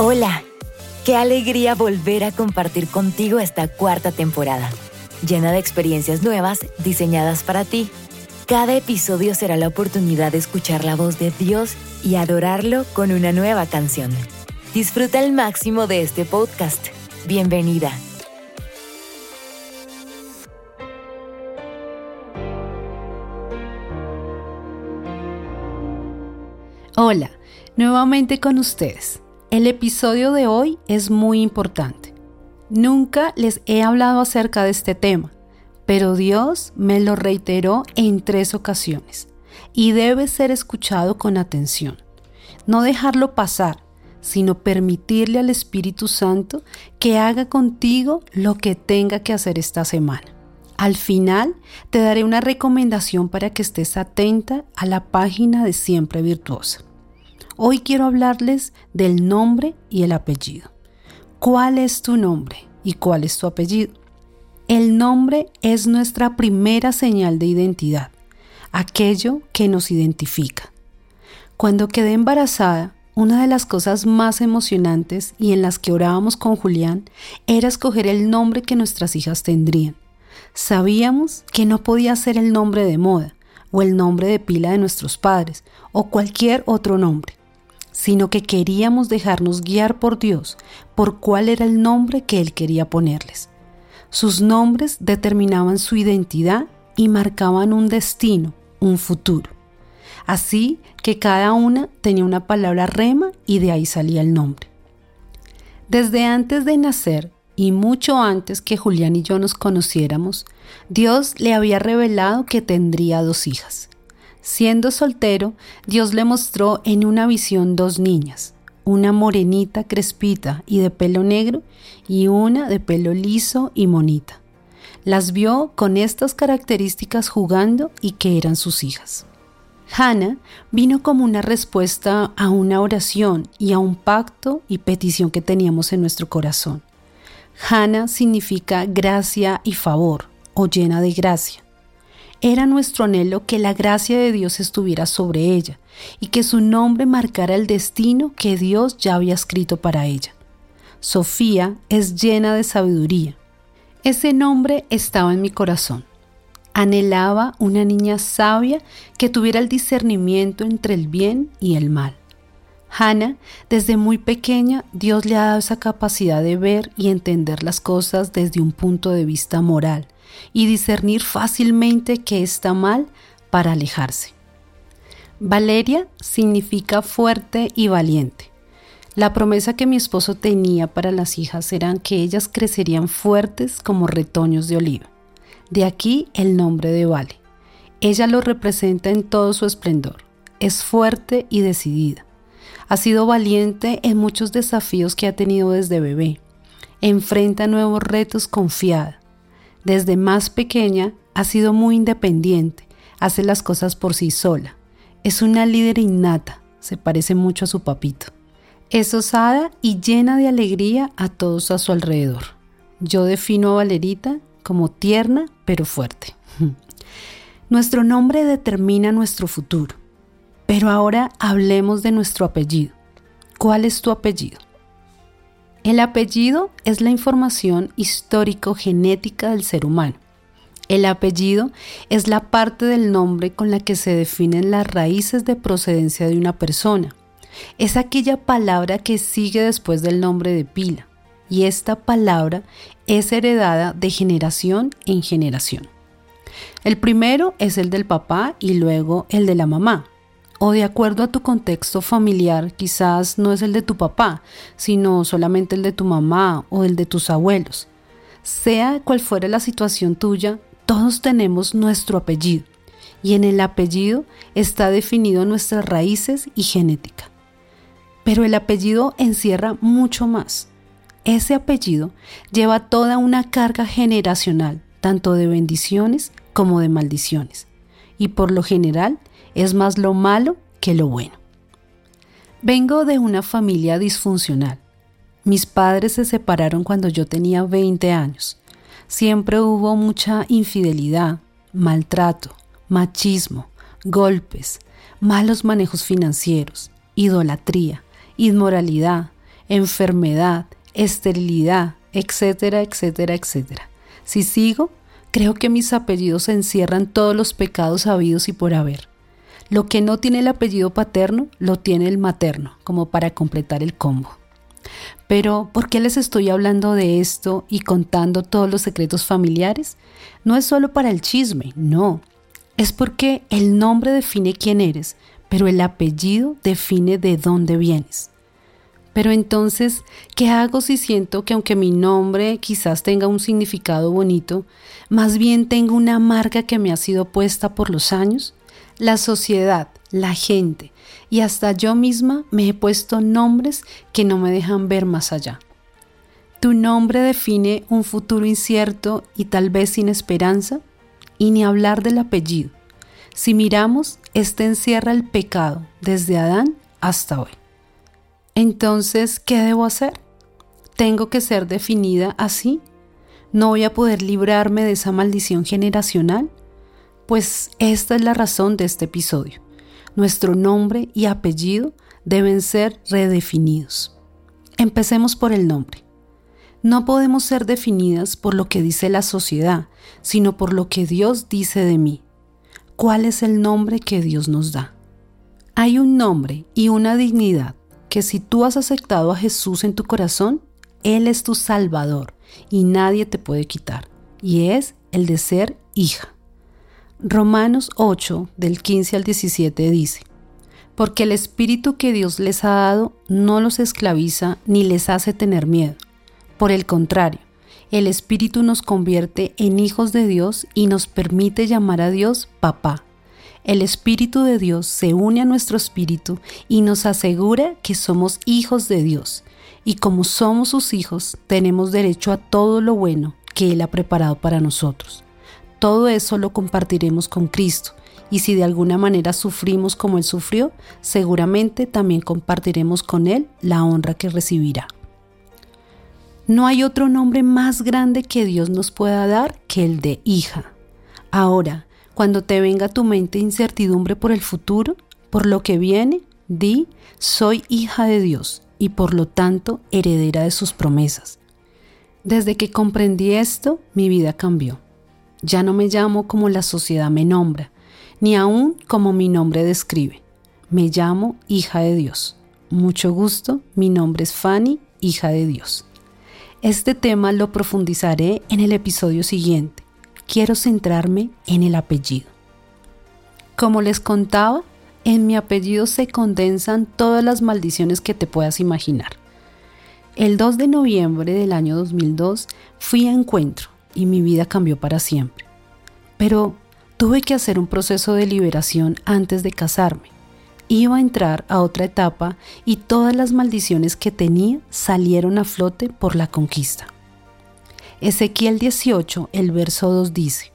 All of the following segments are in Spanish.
Hola, qué alegría volver a compartir contigo esta cuarta temporada, llena de experiencias nuevas diseñadas para ti. Cada episodio será la oportunidad de escuchar la voz de Dios y adorarlo con una nueva canción. Disfruta al máximo de este podcast. Bienvenida. Hola, nuevamente con ustedes. El episodio de hoy es muy importante. Nunca les he hablado acerca de este tema, pero Dios me lo reiteró en tres ocasiones y debe ser escuchado con atención. No dejarlo pasar, sino permitirle al Espíritu Santo que haga contigo lo que tenga que hacer esta semana. Al final te daré una recomendación para que estés atenta a la página de Siempre Virtuosa. Hoy quiero hablarles del nombre y el apellido. ¿Cuál es tu nombre y cuál es tu apellido? El nombre es nuestra primera señal de identidad, aquello que nos identifica. Cuando quedé embarazada, una de las cosas más emocionantes y en las que orábamos con Julián era escoger el nombre que nuestras hijas tendrían. Sabíamos que no podía ser el nombre de moda, o el nombre de pila de nuestros padres, o cualquier otro nombre sino que queríamos dejarnos guiar por Dios por cuál era el nombre que Él quería ponerles. Sus nombres determinaban su identidad y marcaban un destino, un futuro. Así que cada una tenía una palabra rema y de ahí salía el nombre. Desde antes de nacer y mucho antes que Julián y yo nos conociéramos, Dios le había revelado que tendría dos hijas. Siendo soltero, Dios le mostró en una visión dos niñas, una morenita crespita y de pelo negro y una de pelo liso y monita. Las vio con estas características jugando y que eran sus hijas. Hannah vino como una respuesta a una oración y a un pacto y petición que teníamos en nuestro corazón. Hannah significa gracia y favor o llena de gracia. Era nuestro anhelo que la gracia de Dios estuviera sobre ella y que su nombre marcara el destino que Dios ya había escrito para ella. Sofía es llena de sabiduría. Ese nombre estaba en mi corazón. Anhelaba una niña sabia que tuviera el discernimiento entre el bien y el mal. Hannah, desde muy pequeña, Dios le ha dado esa capacidad de ver y entender las cosas desde un punto de vista moral y discernir fácilmente qué está mal para alejarse. Valeria significa fuerte y valiente. La promesa que mi esposo tenía para las hijas era que ellas crecerían fuertes como retoños de oliva. De aquí el nombre de Vale. Ella lo representa en todo su esplendor. Es fuerte y decidida. Ha sido valiente en muchos desafíos que ha tenido desde bebé. Enfrenta nuevos retos confiada. Desde más pequeña ha sido muy independiente, hace las cosas por sí sola. Es una líder innata, se parece mucho a su papito. Es osada y llena de alegría a todos a su alrededor. Yo defino a Valerita como tierna pero fuerte. Nuestro nombre determina nuestro futuro. Pero ahora hablemos de nuestro apellido. ¿Cuál es tu apellido? El apellido es la información histórico-genética del ser humano. El apellido es la parte del nombre con la que se definen las raíces de procedencia de una persona. Es aquella palabra que sigue después del nombre de pila. Y esta palabra es heredada de generación en generación. El primero es el del papá y luego el de la mamá o de acuerdo a tu contexto familiar, quizás no es el de tu papá, sino solamente el de tu mamá o el de tus abuelos. Sea cual fuera la situación tuya, todos tenemos nuestro apellido y en el apellido está definido nuestras raíces y genética. Pero el apellido encierra mucho más. Ese apellido lleva toda una carga generacional, tanto de bendiciones como de maldiciones, y por lo general es más lo malo que lo bueno. Vengo de una familia disfuncional. Mis padres se separaron cuando yo tenía 20 años. Siempre hubo mucha infidelidad, maltrato, machismo, golpes, malos manejos financieros, idolatría, inmoralidad, enfermedad, esterilidad, etcétera, etcétera, etcétera. Si sigo, creo que mis apellidos encierran todos los pecados habidos y por haber. Lo que no tiene el apellido paterno, lo tiene el materno, como para completar el combo. Pero, ¿por qué les estoy hablando de esto y contando todos los secretos familiares? No es solo para el chisme, no. Es porque el nombre define quién eres, pero el apellido define de dónde vienes. Pero entonces, ¿qué hago si siento que aunque mi nombre quizás tenga un significado bonito, más bien tengo una marca que me ha sido puesta por los años? La sociedad, la gente y hasta yo misma me he puesto nombres que no me dejan ver más allá. Tu nombre define un futuro incierto y tal vez sin esperanza, y ni hablar del apellido. Si miramos, este encierra el pecado desde Adán hasta hoy. Entonces, ¿qué debo hacer? ¿Tengo que ser definida así? ¿No voy a poder librarme de esa maldición generacional? Pues esta es la razón de este episodio. Nuestro nombre y apellido deben ser redefinidos. Empecemos por el nombre. No podemos ser definidas por lo que dice la sociedad, sino por lo que Dios dice de mí. ¿Cuál es el nombre que Dios nos da? Hay un nombre y una dignidad que si tú has aceptado a Jesús en tu corazón, Él es tu Salvador y nadie te puede quitar, y es el de ser hija. Romanos 8, del 15 al 17 dice, Porque el Espíritu que Dios les ha dado no los esclaviza ni les hace tener miedo. Por el contrario, el Espíritu nos convierte en hijos de Dios y nos permite llamar a Dios papá. El Espíritu de Dios se une a nuestro espíritu y nos asegura que somos hijos de Dios. Y como somos sus hijos, tenemos derecho a todo lo bueno que Él ha preparado para nosotros. Todo eso lo compartiremos con Cristo. Y si de alguna manera sufrimos como Él sufrió, seguramente también compartiremos con Él la honra que recibirá. No hay otro nombre más grande que Dios nos pueda dar que el de hija. Ahora, cuando te venga a tu mente incertidumbre por el futuro, por lo que viene, di, soy hija de Dios y por lo tanto heredera de sus promesas. Desde que comprendí esto, mi vida cambió. Ya no me llamo como la sociedad me nombra, ni aún como mi nombre describe. Me llamo hija de Dios. Mucho gusto, mi nombre es Fanny, hija de Dios. Este tema lo profundizaré en el episodio siguiente quiero centrarme en el apellido. Como les contaba, en mi apellido se condensan todas las maldiciones que te puedas imaginar. El 2 de noviembre del año 2002 fui a encuentro y mi vida cambió para siempre. Pero tuve que hacer un proceso de liberación antes de casarme. Iba a entrar a otra etapa y todas las maldiciones que tenía salieron a flote por la conquista. Ezequiel 18, el verso 2 dice,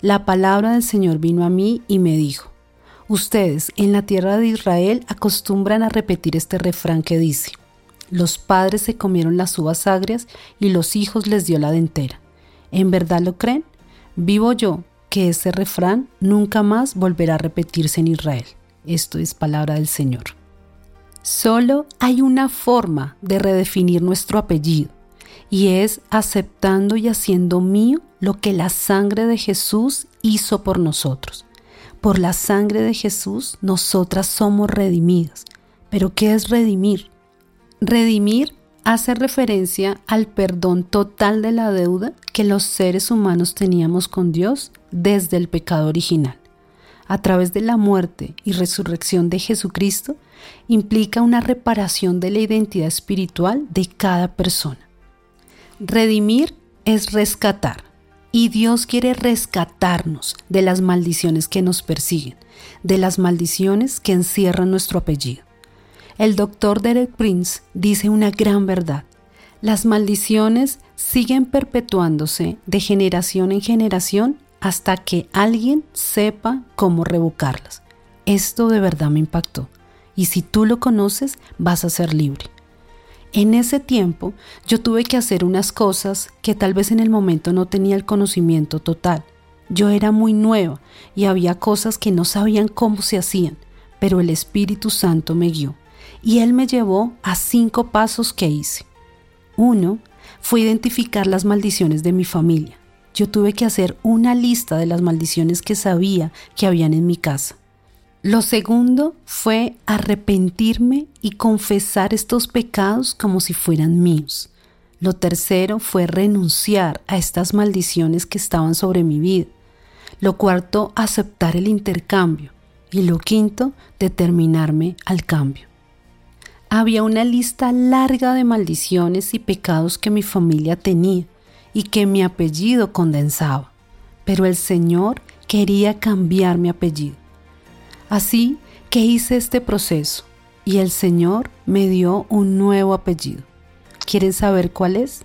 La palabra del Señor vino a mí y me dijo, Ustedes en la tierra de Israel acostumbran a repetir este refrán que dice, Los padres se comieron las uvas agrias y los hijos les dio la dentera. ¿En verdad lo creen? Vivo yo que ese refrán nunca más volverá a repetirse en Israel. Esto es palabra del Señor. Solo hay una forma de redefinir nuestro apellido y es aceptando y haciendo mío lo que la sangre de Jesús hizo por nosotros. Por la sangre de Jesús nosotras somos redimidas. Pero ¿qué es redimir? Redimir hace referencia al perdón total de la deuda que los seres humanos teníamos con Dios desde el pecado original. A través de la muerte y resurrección de Jesucristo, implica una reparación de la identidad espiritual de cada persona. Redimir es rescatar. Y Dios quiere rescatarnos de las maldiciones que nos persiguen, de las maldiciones que encierran nuestro apellido. El doctor Derek Prince dice una gran verdad. Las maldiciones siguen perpetuándose de generación en generación hasta que alguien sepa cómo revocarlas. Esto de verdad me impactó. Y si tú lo conoces, vas a ser libre. En ese tiempo yo tuve que hacer unas cosas que tal vez en el momento no tenía el conocimiento total yo era muy nueva y había cosas que no sabían cómo se hacían, pero el Espíritu Santo me guió y Él me llevó a cinco pasos que hice. Uno fue identificar las maldiciones de mi familia. Yo tuve que hacer una lista de las maldiciones que sabía que habían en mi casa. Lo segundo fue arrepentirme y confesar estos pecados como si fueran míos. Lo tercero fue renunciar a estas maldiciones que estaban sobre mi vida. Lo cuarto, aceptar el intercambio. Y lo quinto, determinarme al cambio. Había una lista larga de maldiciones y pecados que mi familia tenía y que mi apellido condensaba. Pero el Señor quería cambiar mi apellido. Así que hice este proceso y el Señor me dio un nuevo apellido. ¿Quieren saber cuál es?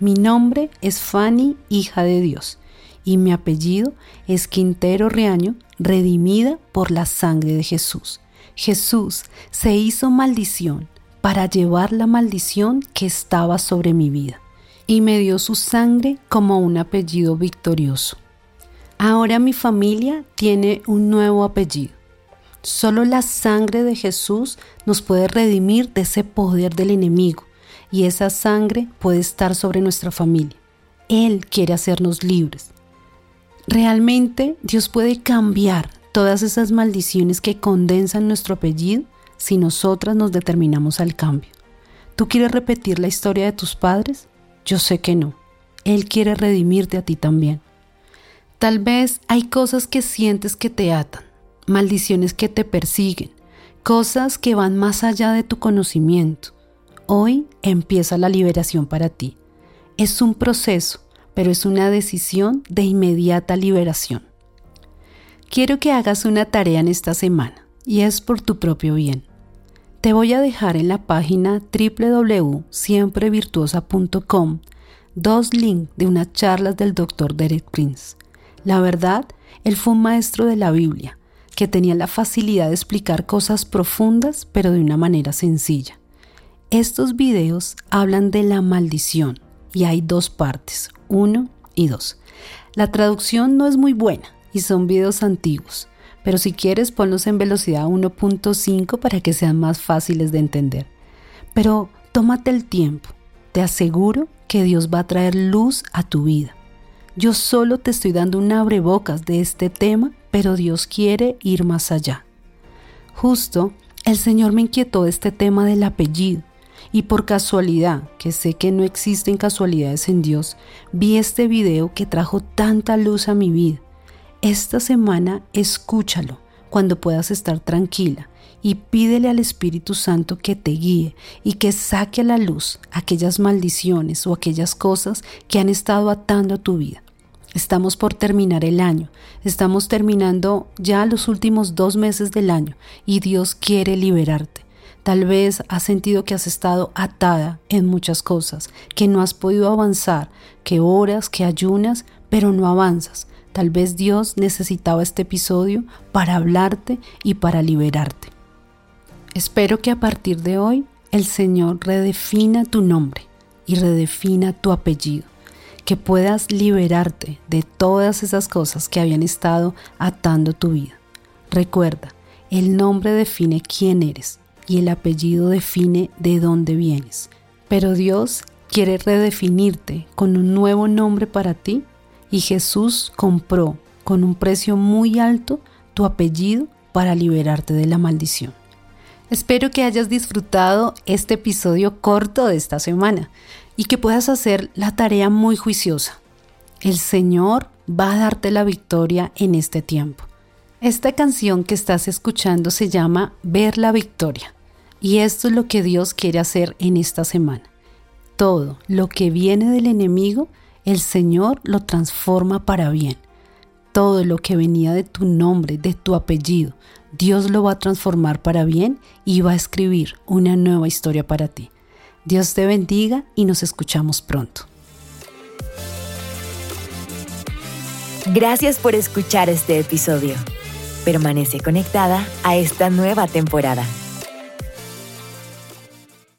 Mi nombre es Fanny, hija de Dios, y mi apellido es Quintero Reaño, redimida por la sangre de Jesús. Jesús se hizo maldición para llevar la maldición que estaba sobre mi vida, y me dio su sangre como un apellido victorioso. Ahora mi familia tiene un nuevo apellido. Solo la sangre de Jesús nos puede redimir de ese poder del enemigo y esa sangre puede estar sobre nuestra familia. Él quiere hacernos libres. Realmente Dios puede cambiar todas esas maldiciones que condensan nuestro apellido si nosotras nos determinamos al cambio. ¿Tú quieres repetir la historia de tus padres? Yo sé que no. Él quiere redimirte a ti también. Tal vez hay cosas que sientes que te atan maldiciones que te persiguen, cosas que van más allá de tu conocimiento. Hoy empieza la liberación para ti. Es un proceso, pero es una decisión de inmediata liberación. Quiero que hagas una tarea en esta semana y es por tu propio bien. Te voy a dejar en la página www.siemprevirtuosa.com dos links de unas charlas del Dr. Derek Prince. La verdad, él fue un maestro de la Biblia que tenía la facilidad de explicar cosas profundas pero de una manera sencilla. Estos videos hablan de la maldición y hay dos partes, uno y dos. La traducción no es muy buena y son videos antiguos, pero si quieres ponlos en velocidad 1.5 para que sean más fáciles de entender. Pero tómate el tiempo, te aseguro que Dios va a traer luz a tu vida. Yo solo te estoy dando un abrebocas de este tema pero Dios quiere ir más allá. Justo, el Señor me inquietó este tema del apellido y por casualidad, que sé que no existen casualidades en Dios, vi este video que trajo tanta luz a mi vida. Esta semana escúchalo cuando puedas estar tranquila y pídele al Espíritu Santo que te guíe y que saque a la luz aquellas maldiciones o aquellas cosas que han estado atando a tu vida. Estamos por terminar el año, estamos terminando ya los últimos dos meses del año y Dios quiere liberarte. Tal vez has sentido que has estado atada en muchas cosas, que no has podido avanzar, que oras, que ayunas, pero no avanzas. Tal vez Dios necesitaba este episodio para hablarte y para liberarte. Espero que a partir de hoy el Señor redefina tu nombre y redefina tu apellido que puedas liberarte de todas esas cosas que habían estado atando tu vida. Recuerda, el nombre define quién eres y el apellido define de dónde vienes. Pero Dios quiere redefinirte con un nuevo nombre para ti y Jesús compró con un precio muy alto tu apellido para liberarte de la maldición. Espero que hayas disfrutado este episodio corto de esta semana y que puedas hacer la tarea muy juiciosa. El Señor va a darte la victoria en este tiempo. Esta canción que estás escuchando se llama Ver la Victoria y esto es lo que Dios quiere hacer en esta semana. Todo lo que viene del enemigo, el Señor lo transforma para bien. Todo lo que venía de tu nombre, de tu apellido, Dios lo va a transformar para bien y va a escribir una nueva historia para ti. Dios te bendiga y nos escuchamos pronto. Gracias por escuchar este episodio. Permanece conectada a esta nueva temporada.